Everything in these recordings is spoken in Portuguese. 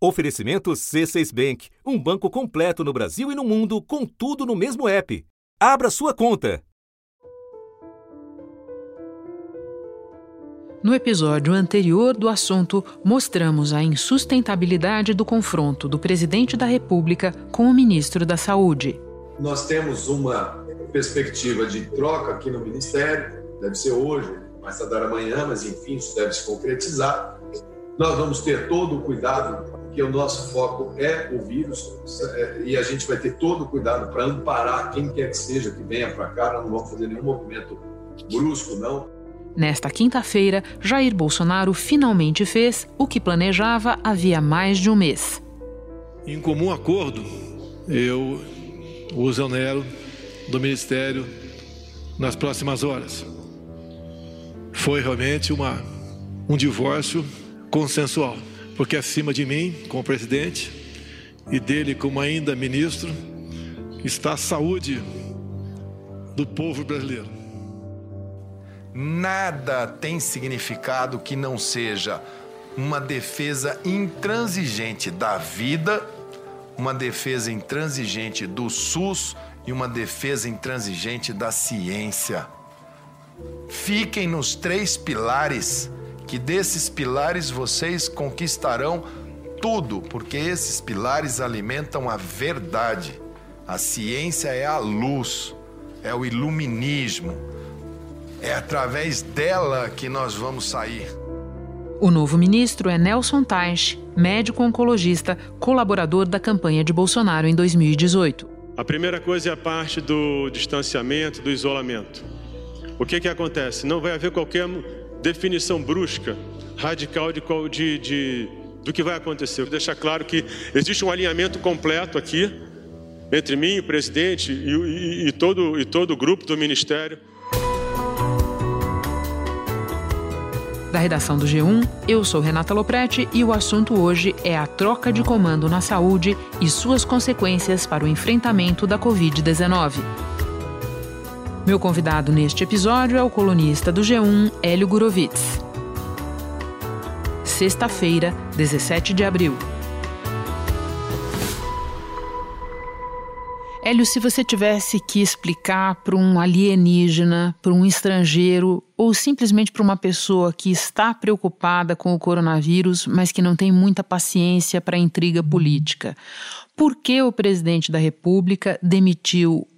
Oferecimento C6 Bank, um banco completo no Brasil e no mundo, com tudo no mesmo app. Abra sua conta. No episódio anterior do assunto, mostramos a insustentabilidade do confronto do presidente da República com o ministro da Saúde. Nós temos uma perspectiva de troca aqui no Ministério, deve ser hoje, mais tardar amanhã, mas enfim, isso deve se concretizar. Nós vamos ter todo o cuidado porque o nosso foco é o vírus é, e a gente vai ter todo o cuidado para amparar quem quer que seja que venha para cá, não vamos fazer nenhum movimento brusco, não. Nesta quinta-feira, Jair Bolsonaro finalmente fez o que planejava havia mais de um mês. Em comum acordo, eu o exonero do Ministério nas próximas horas. Foi realmente uma, um divórcio consensual porque acima de mim, como presidente, e dele como ainda ministro, está a saúde do povo brasileiro. Nada tem significado que não seja uma defesa intransigente da vida, uma defesa intransigente do SUS e uma defesa intransigente da ciência. Fiquem nos três pilares que desses pilares vocês conquistarão tudo, porque esses pilares alimentam a verdade. A ciência é a luz, é o iluminismo. É através dela que nós vamos sair. O novo ministro é Nelson Teich, médico oncologista, colaborador da campanha de Bolsonaro em 2018. A primeira coisa é a parte do distanciamento, do isolamento. O que, que acontece? Não vai haver qualquer definição brusca, radical de, de, de, do que vai acontecer. Vou deixar claro que existe um alinhamento completo aqui entre mim, o presidente e, e, e, todo, e todo o grupo do Ministério. Da redação do G1, eu sou Renata Loprete e o assunto hoje é a troca de comando na saúde e suas consequências para o enfrentamento da Covid-19. Meu convidado neste episódio é o colunista do G1, Hélio Gurovitz. Sexta-feira, 17 de abril. Hélio, se você tivesse que explicar para um alienígena, para um estrangeiro ou simplesmente para uma pessoa que está preocupada com o coronavírus, mas que não tem muita paciência para a intriga política, por que o presidente da República demitiu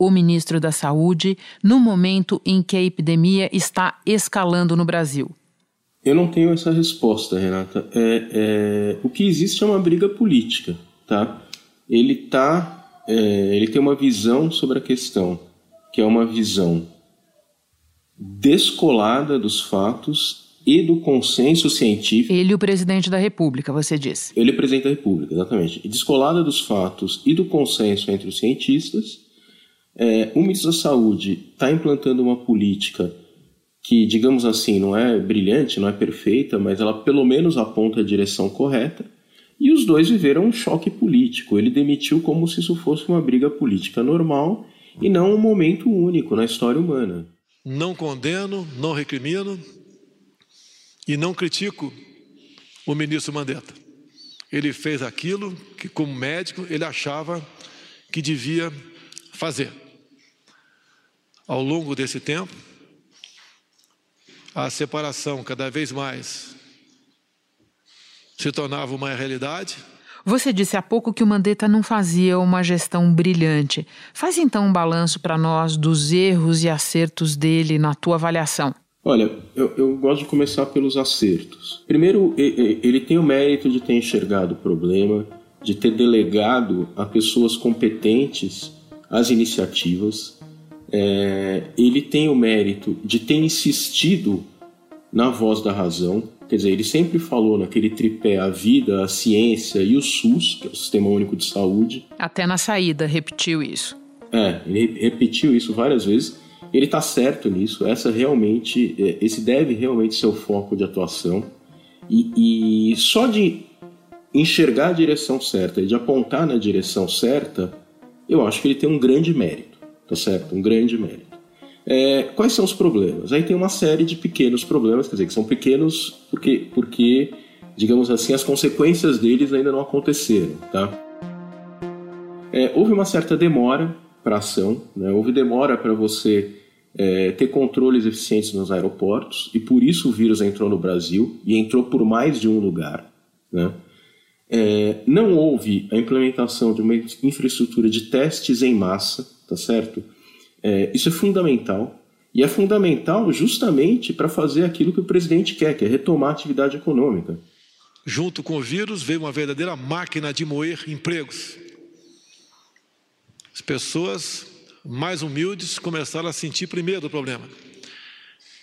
o ministro da Saúde no momento em que a epidemia está escalando no Brasil? Eu não tenho essa resposta, Renata. É, é, o que existe é uma briga política, tá? Ele tá, é, ele tem uma visão sobre a questão, que é uma visão descolada dos fatos e do consenso científico. Ele, o presidente da República, você disse. Ele, o presidente da República, exatamente. Descolada dos fatos e do consenso entre os cientistas é, o ministro da Saúde está implantando uma política que, digamos assim, não é brilhante, não é perfeita, mas ela pelo menos aponta a direção correta. E os dois viveram um choque político. Ele demitiu como se isso fosse uma briga política normal e não um momento único na história humana. Não condeno, não recrimino e não critico o ministro Mandetta. Ele fez aquilo que, como médico, ele achava que devia fazer. Ao longo desse tempo, a separação cada vez mais se tornava uma realidade. Você disse há pouco que o Mandetta não fazia uma gestão brilhante. Faz então um balanço para nós dos erros e acertos dele na tua avaliação. Olha, eu, eu, gosto de começar pelos acertos. Primeiro, ele tem o mérito de ter enxergado o problema, de ter delegado a pessoas competentes as iniciativas. É, ele tem o mérito de ter insistido na voz da razão, quer dizer, ele sempre falou naquele tripé a vida, a ciência e o SUS, que é o Sistema Único de Saúde. Até na saída repetiu isso. É, ele repetiu isso várias vezes. Ele está certo nisso. Essa realmente, é, esse deve realmente ser o foco de atuação. E, e só de enxergar a direção certa e de apontar na direção certa, eu acho que ele tem um grande mérito, tá certo? Um grande mérito. É, quais são os problemas? Aí tem uma série de pequenos problemas, quer dizer, que são pequenos porque, porque digamos assim, as consequências deles ainda não aconteceram, tá? É, houve uma certa demora para ação, né? houve demora para você é, ter controles eficientes nos aeroportos e por isso o vírus entrou no Brasil e entrou por mais de um lugar, né? É, não houve a implementação de uma infraestrutura de testes em massa, tá certo? É, isso é fundamental. E é fundamental justamente para fazer aquilo que o presidente quer, que é retomar a atividade econômica. Junto com o vírus veio uma verdadeira máquina de moer empregos. As pessoas mais humildes começaram a sentir primeiro o problema.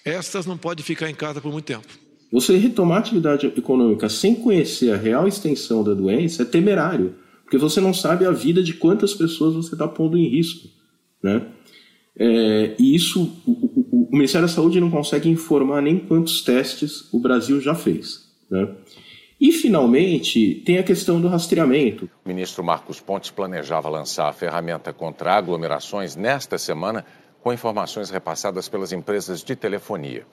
Estas não podem ficar em casa por muito tempo. Você retomar a atividade econômica sem conhecer a real extensão da doença é temerário, porque você não sabe a vida de quantas pessoas você está pondo em risco. Né? É, e isso, o, o, o, Ministério da Saúde não consegue informar nem quantos testes o Brasil já fez. Né? E, finalmente, tem a questão do rastreamento. O ministro Marcos Pontes planejava lançar a ferramenta contra aglomerações nesta semana, com informações repassadas pelas empresas de telefonia.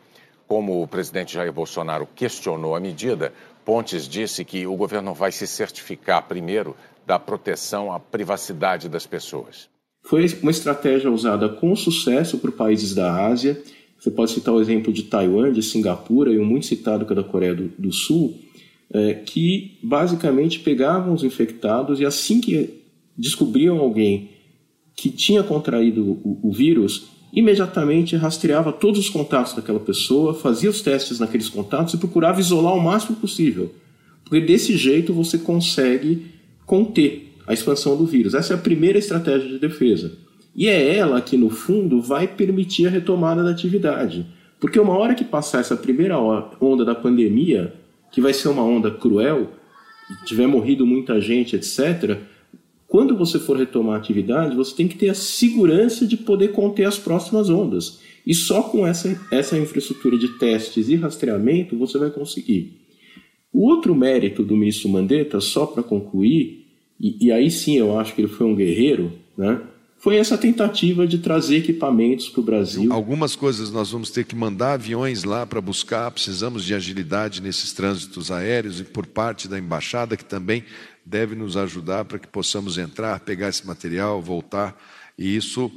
Como o presidente Jair Bolsonaro questionou a medida, Pontes disse que o governo vai se certificar primeiro da proteção à privacidade das pessoas. Foi uma estratégia usada com sucesso por países da Ásia. Você pode citar o exemplo de Taiwan, de Singapura e o muito citado que é da Coreia do, do Sul, é, que basicamente pegavam os infectados e assim que descobriam alguém que tinha contraído o, o vírus, imediatamente rastreava todos os contatos daquela pessoa, fazia os testes naqueles contatos e procurava isolar o máximo possível. Porque desse jeito você consegue conter a expansão do vírus. Essa é a primeira estratégia de defesa. E é ela que, no fundo, vai permitir a retomada da atividade. Porque uma hora que passar essa primeira onda da pandemia, que vai ser uma onda cruel, tiver morrido muita gente, etc., quando você for retomar a atividade, você tem que ter a segurança de poder conter as próximas ondas. E só com essa, essa infraestrutura de testes e rastreamento você vai conseguir. O outro mérito do ministro Mandetta, só para concluir, e, e, aí sim eu acho que ele foi um guerreiro, né? Foi essa tentativa de trazer equipamentos para o Brasil. Algumas coisas nós vamos ter que mandar aviões lá para buscar, precisamos de agilidade nesses trânsitos aéreos e por parte da embaixada, que também deve nos ajudar para que possamos entrar, pegar esse material, voltar. E isso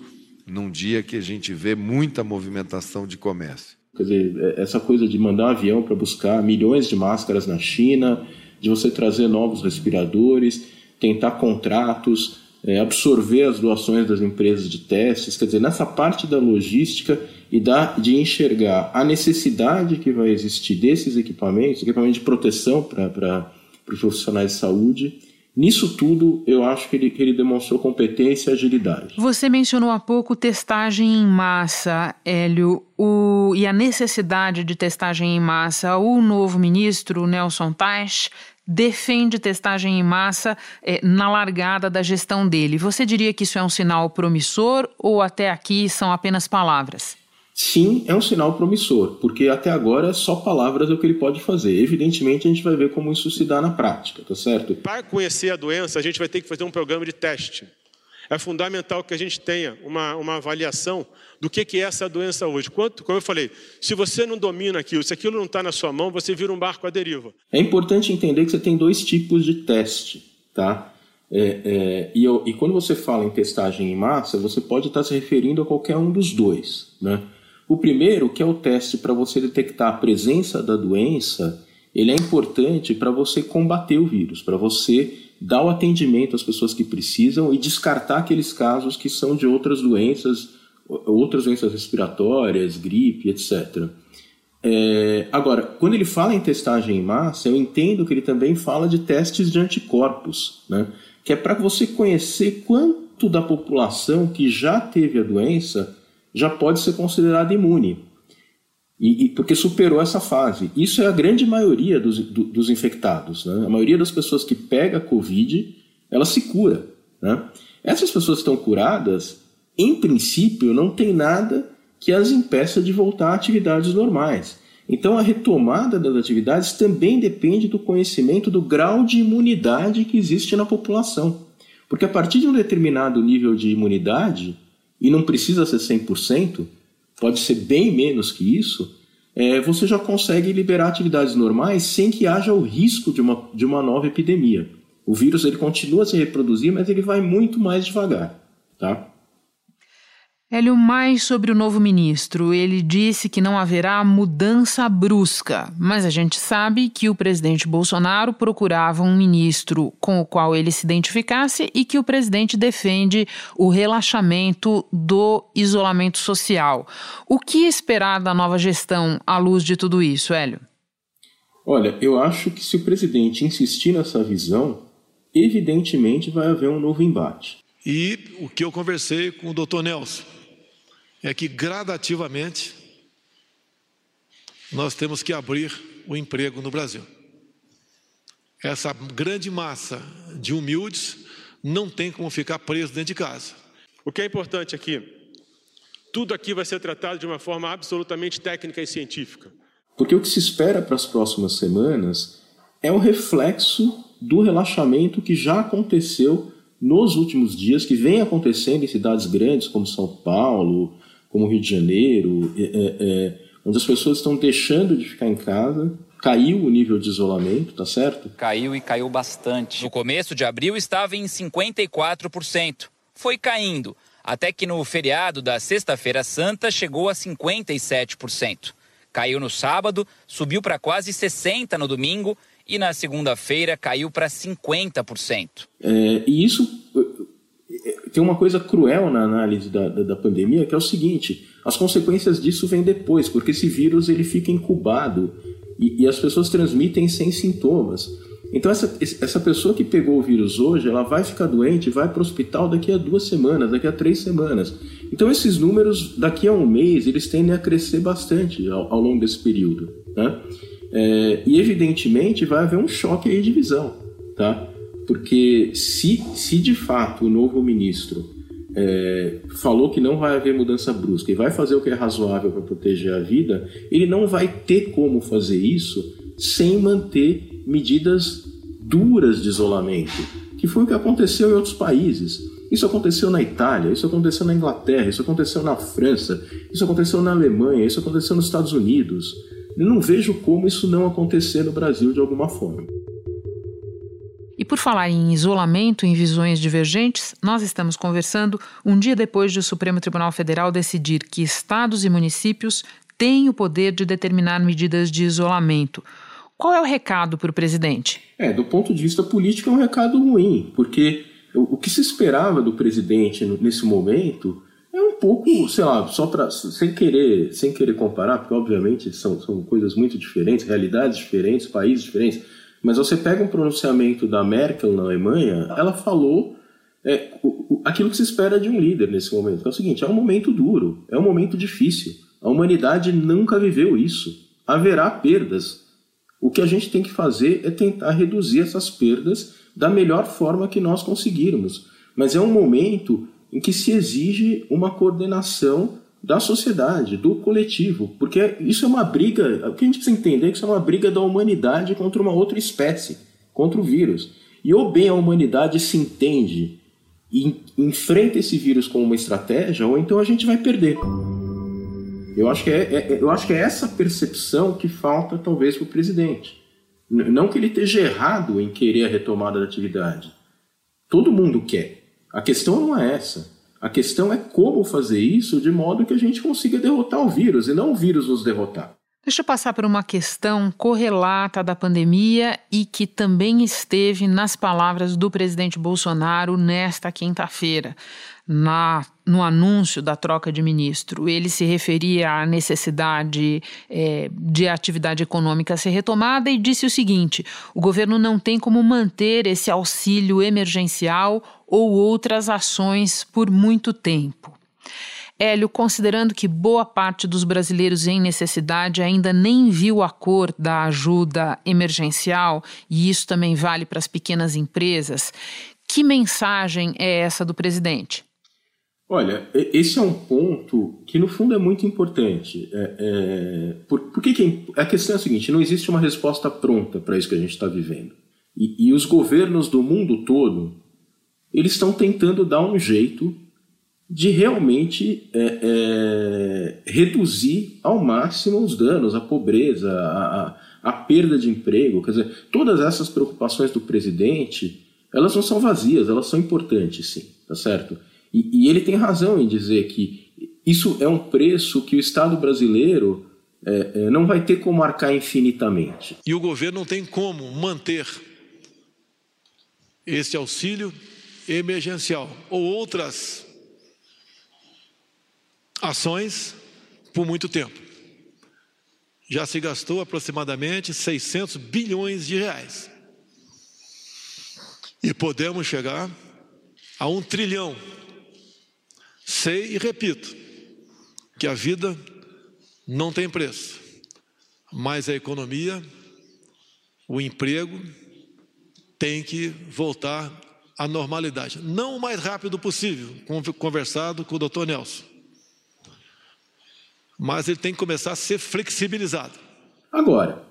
num dia que a gente vê muita movimentação de comércio. Quer dizer, é, essa coisa de mandar um avião para buscar milhões de máscaras na China, de você trazer novos respiradores tentar contratos, é, absorver as doações das empresas de testes, quer dizer, nessa parte da logística e da, de enxergar a necessidade que vai existir desses equipamentos, equipamentos de proteção para os profissionais de saúde. Nisso tudo, eu acho que ele, que ele demonstrou competência e agilidade. Você mencionou há pouco testagem em massa, Hélio, o, e a necessidade de testagem em massa. O novo ministro, Nelson Teich, defende testagem em massa é, na largada da gestão dele. Você diria que isso é um sinal promissor ou até aqui são apenas palavras? Sim, é um sinal promissor, porque até agora só palavras é o que ele pode fazer. Evidentemente, a gente vai ver como isso se dá na prática, tá certo? Para conhecer a doença, a gente vai ter que fazer um programa de teste. É fundamental que a gente tenha uma, uma avaliação do que, que é essa doença hoje. Quanto, como eu falei, se você não domina aquilo, se aquilo não está na sua mão, você vira um barco à deriva. É importante entender que você tem dois tipos de teste, tá? É, é, e, eu, e, quando você fala em testagem em massa, você pode estar se referindo a qualquer um dos dois, né? O primeiro, que é o teste para você detectar a presença da doença, ele é importante para você combater o vírus, para você dar o atendimento às pessoas que precisam e descartar aqueles casos que são de outras doenças, outras doenças respiratórias, gripe, etc. É, agora, quando ele fala em testagem em massa, eu entendo que ele também fala de testes de anticorpos, né? que é para você conhecer quanto da população que já teve a doença já pode ser considerada imune. E, e, porque superou essa fase. Isso é a grande maioria dos, do, dos infectados. Né? A maioria das pessoas que pega Covid, ela se cura. Né? Essas pessoas que estão curadas, em princípio, não tem nada que as impeça de voltar a atividades normais. Então, a retomada das atividades também depende do conhecimento do grau de imunidade que existe na população. Porque a partir de um determinado nível de imunidade, e não precisa ser 100%, pode ser bem menos que isso, é, você já consegue liberar atividades normais sem que haja o risco de uma, de uma nova epidemia. O vírus ele continua a se reproduzir, mas ele vai muito mais devagar. Tá? Hélio, mais sobre o novo ministro. Ele disse que não haverá mudança brusca, mas a gente sabe que o presidente Bolsonaro procurava um ministro com o qual ele se identificasse e que o presidente defende o relaxamento do isolamento social. O que esperar da nova gestão à luz de tudo isso, Hélio? Olha, eu acho que se o presidente insistir nessa visão, evidentemente vai haver um novo embate. E o que eu conversei com o doutor Nelson é que gradativamente nós temos que abrir o emprego no Brasil. Essa grande massa de humildes não tem como ficar preso dentro de casa. O que é importante aqui, tudo aqui vai ser tratado de uma forma absolutamente técnica e científica. Porque o que se espera para as próximas semanas é o reflexo do relaxamento que já aconteceu nos últimos dias, que vem acontecendo em cidades grandes como São Paulo, como Rio de Janeiro, é, é, é, onde as pessoas estão deixando de ficar em casa, caiu o nível de isolamento, tá certo? Caiu e caiu bastante. No começo de abril estava em 54%. Foi caindo, até que no feriado da Sexta-feira Santa chegou a 57%. Caiu no sábado, subiu para quase 60% no domingo e na segunda-feira caiu para 50%. É, e isso tem uma coisa cruel na análise da, da, da, pandemia, que é o seguinte: as consequências disso vêm depois, porque esse vírus ele fica incubado e, e as pessoas transmitem sem sintomas. Então, essa, essa pessoa que pegou o vírus hoje, ela vai ficar doente, vai para o hospital daqui a duas semanas, daqui a três semanas. Então, esses números, daqui a um mês, eles tendem a crescer bastante ao, ao longo desse período. Né? É, e, evidentemente, vai haver um choque aí de visão. Tá? Porque se, se de fato o novo ministro é, falou que não vai haver mudança brusca e vai fazer o que é razoável para proteger a vida, ele não vai ter como fazer isso sem manter medidas duras de isolamento, que foi o que aconteceu em outros países. Isso aconteceu na Itália, isso aconteceu na Inglaterra, isso aconteceu na França, isso aconteceu na Alemanha, isso aconteceu nos Estados Unidos. Eu não vejo como isso não acontecer no Brasil de alguma forma. E por falar em isolamento em visões divergentes, nós estamos conversando um dia depois de o Supremo Tribunal Federal decidir que estados e municípios têm o poder de determinar medidas de isolamento. Qual é o recado para o presidente? É, do ponto de vista político, é um recado ruim, porque o que se esperava do presidente nesse momento é um pouco, sei lá, só para sem querer, sem querer comparar, porque obviamente são, são coisas muito diferentes, realidades diferentes, países diferentes mas você pega um pronunciamento da Merkel na Alemanha, ela falou é, o, o, aquilo que se espera de um líder nesse momento. é o seguinte: é um momento duro, é um momento difícil. A humanidade nunca viveu isso. Haverá perdas. O que a gente tem que fazer é tentar reduzir essas perdas da melhor forma que nós conseguirmos. Mas é um momento em que se exige uma coordenação da sociedade, do coletivo, porque isso é uma briga, o que a gente precisa entender é que isso é uma briga da humanidade contra uma outra espécie, contra o vírus. E ou bem a humanidade se entende e enfrenta esse vírus como uma estratégia, ou então a gente vai perder. Eu acho que é, é eu acho que é essa percepção que falta talvez para o presidente. Não que ele esteja errado em querer a retomada da atividade. Todo mundo quer. A questão não é essa. A questão é como fazer isso de modo que a gente consiga derrotar o vírus e não o vírus nos derrotar. Deixa eu passar por uma questão correlata da pandemia e que também esteve nas palavras do presidente Bolsonaro nesta quinta-feira, no anúncio da troca de ministro. Ele se referia à necessidade é, de a atividade econômica ser retomada e disse o seguinte: o governo não tem como manter esse auxílio emergencial ou outras ações por muito tempo. Hélio, considerando que boa parte dos brasileiros em necessidade ainda nem viu a cor da ajuda emergencial, e isso também vale para as pequenas empresas, que mensagem é essa do presidente? Olha, esse é um ponto que no fundo é muito importante. É, é, por, por que, que é, a questão é a seguinte: não existe uma resposta pronta para isso que a gente está vivendo. E, e os governos do mundo todo eles estão tentando dar um jeito de realmente é, é, reduzir ao máximo os danos, a pobreza, a, a, a, perda de emprego. Quer dizer, todas essas preocupações do presidente, elas não são vazias, elas são importantes, sim, tá certo? E, e ele tem razão em dizer que isso é um preço que o Estado brasileiro é, é, não vai ter como marcar infinitamente. E o governo não tem como manter esse auxílio emergencial ou outras ações por muito tempo. Já se gastou aproximadamente 600 bilhões de reais. E podemos chegar a um trilhão. Sei e repito que a vida não tem preço, mas a economia, o emprego, tem que voltar à normalidade. Não o mais rápido possível, conversado com o doutor Nelson. Mas ele tem que começar a ser flexibilizado. Agora,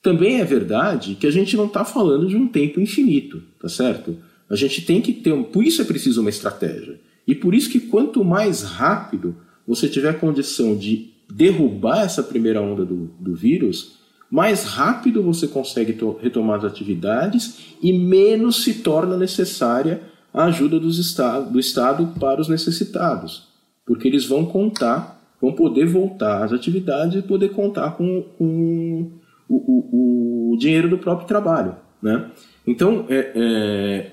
também é verdade que a gente não está falando de um tempo infinito, tá certo? A gente tem que ter. Um... Por isso é preciso uma estratégia. E por isso que quanto mais rápido você tiver condição de derrubar essa primeira onda do, do vírus, mais rápido você consegue retomar as atividades e menos se torna necessária a ajuda dos estado, do Estado para os necessitados, porque eles vão contar, vão poder voltar às atividades e poder contar com, com o, o, o, dinheiro do próprio trabalho. Né? Então, é, é,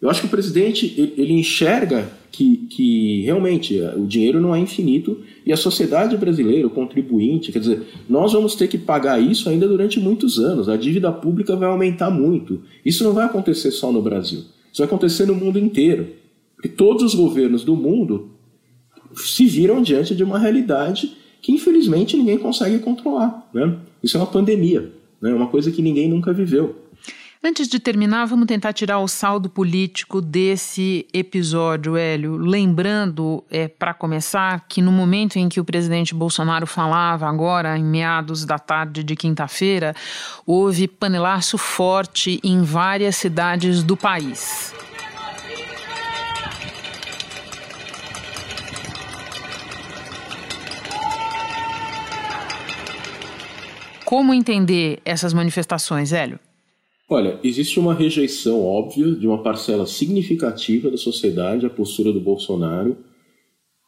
eu acho que o presidente ele, enxerga que, que realmente é, o dinheiro não é infinito e a sociedade brasileira, o contribuinte, quer dizer, nós vamos ter que pagar isso ainda durante muitos anos. A dívida pública vai aumentar muito. Isso não vai acontecer só no Brasil. Isso vai acontecer no mundo inteiro. Porque todos os governos do mundo se viram diante de uma realidade que infelizmente ninguém consegue controlar. Né? Isso é uma pandemia, né? uma coisa que ninguém nunca viveu. Antes de terminar, vamos tentar tirar o saldo político desse episódio, Hélio. Lembrando, é, para começar, que no momento em que o presidente Bolsonaro falava, agora em meados da tarde de quinta-feira, houve panelaço forte em várias cidades do país. Como entender essas manifestações, Hélio? Olha, existe uma rejeição óbvia de uma parcela significativa da sociedade à postura do Bolsonaro.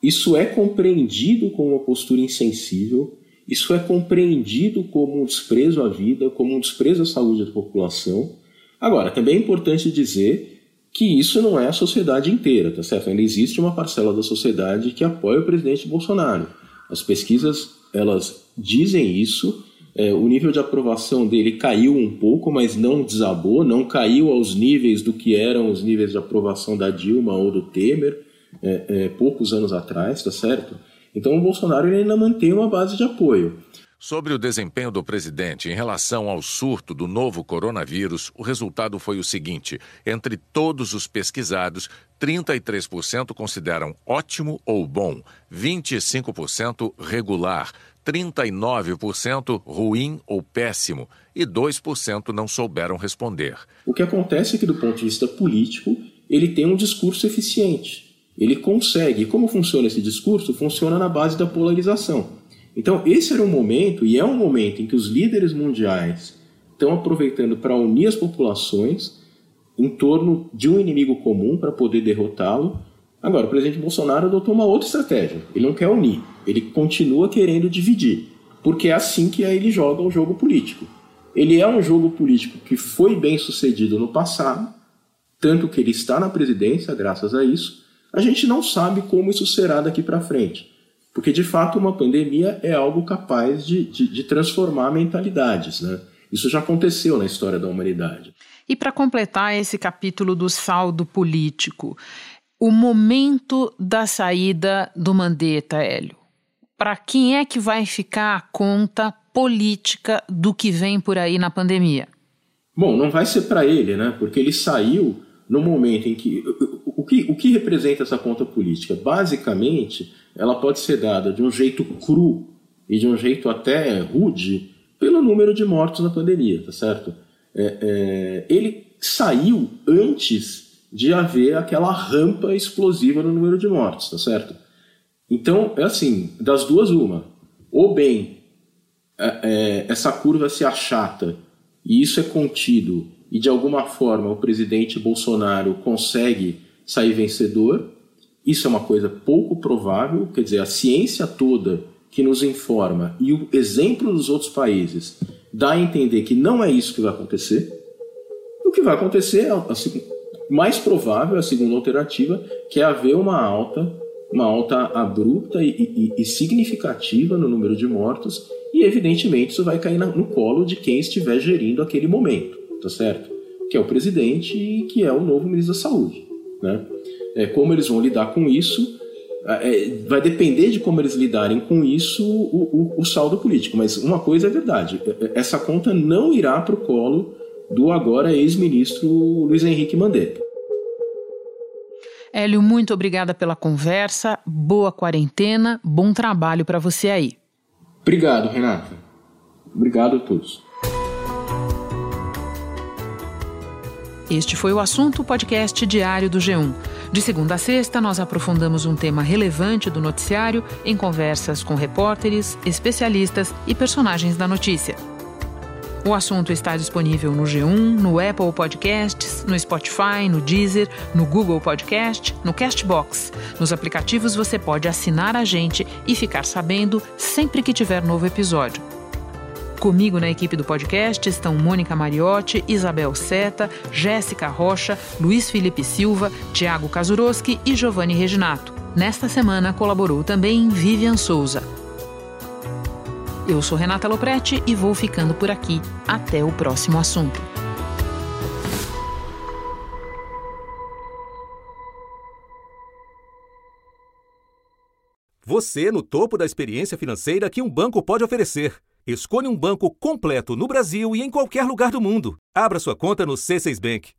Isso é compreendido como uma postura insensível, isso é compreendido como um desprezo à vida, como um desprezo à saúde da população. Agora, também é importante dizer que isso não é a sociedade inteira, tá certo? Ainda existe uma parcela da sociedade que apoia o presidente Bolsonaro. As pesquisas, elas dizem isso, é, o nível de aprovação dele caiu um pouco, mas não desabou, não caiu aos níveis do que eram os níveis de aprovação da Dilma ou do Temer é, é, poucos anos atrás, tá certo? Então o Bolsonaro ainda mantém uma base de apoio. Sobre o desempenho do presidente em relação ao surto do novo coronavírus, o resultado foi o seguinte: entre todos os pesquisados, 33% consideram ótimo ou bom, 25% regular, 39% ruim ou péssimo e 2% não souberam responder. O que acontece é que, do ponto de vista político, ele tem um discurso eficiente. Ele consegue. Como funciona esse discurso? Funciona na base da polarização. Então, esse era um momento, e é um momento, em que os líderes mundiais estão aproveitando para unir as populações em torno de um inimigo comum para poder derrotá-lo. Agora, o presidente Bolsonaro adotou uma outra estratégia. Ele não quer unir ele continua querendo dividir, porque é assim que ele joga o jogo político. Ele é um jogo político que foi bem sucedido no passado, tanto que ele está na presidência graças a isso. A gente não sabe como isso será daqui para frente, porque de fato uma pandemia é algo capaz de, de, de transformar mentalidades. Né? Isso já aconteceu na história da humanidade. E para completar esse capítulo do saldo político, o momento da saída do Mandetta, Hélio para quem é que vai ficar a conta política do que vem por aí na pandemia? Bom, não vai ser para ele, né? Porque ele saiu no momento em que o, que. o que representa essa conta política? Basicamente, ela pode ser dada de um jeito cru e de um jeito até rude pelo número de mortos na pandemia, tá certo? É, é, ele saiu antes de haver aquela rampa explosiva no número de mortes, tá certo? Então, é assim, das duas, uma. Ou bem, é, é, essa curva se achata e isso é contido e de alguma forma o presidente Bolsonaro consegue sair vencedor, isso é uma coisa pouco provável, quer dizer, a ciência toda que nos informa e o exemplo dos outros países dá a entender que não é isso que vai acontecer. O que vai acontecer, assim, mais provável, a segunda alternativa, que é haver uma alta, uma alta abrupta e, e, e significativa no número de mortos, e evidentemente isso vai cair no colo de quem estiver gerindo aquele momento, tá certo? Que é o presidente e que é o novo ministro da Saúde, né? É, como eles vão lidar com isso é, vai depender de como eles lidarem com isso o, o, o, saldo político. Mas uma coisa é verdade: é, é, essa conta não irá para o colo do agora ex-ministro Luiz Henrique Mandetta. Hélio, muito obrigada pela conversa. Boa quarentena, bom trabalho para você aí. Obrigado, Renata. Obrigado a todos. Este foi o assunto podcast diário do G1. De segunda a sexta, nós aprofundamos um tema relevante do noticiário em conversas com repórteres, especialistas e personagens da notícia. O assunto está disponível no G1, no Apple Podcasts, no Spotify, no Deezer, no Google Podcast, no Castbox. Nos aplicativos você pode assinar a gente e ficar sabendo sempre que tiver novo episódio. Comigo na equipe do podcast estão Mônica Mariotti, Isabel Seta, Jéssica Rocha, Luiz Felipe Silva, Tiago Kazuroski e Giovanni Reginato. Nesta semana colaborou também Vivian Souza. Eu sou Renata Loprete e vou ficando por aqui. Até o próximo assunto. Você no topo da experiência financeira que um banco pode oferecer. Escolha um banco completo no Brasil e em qualquer lugar do mundo. Abra sua conta no C6 Bank.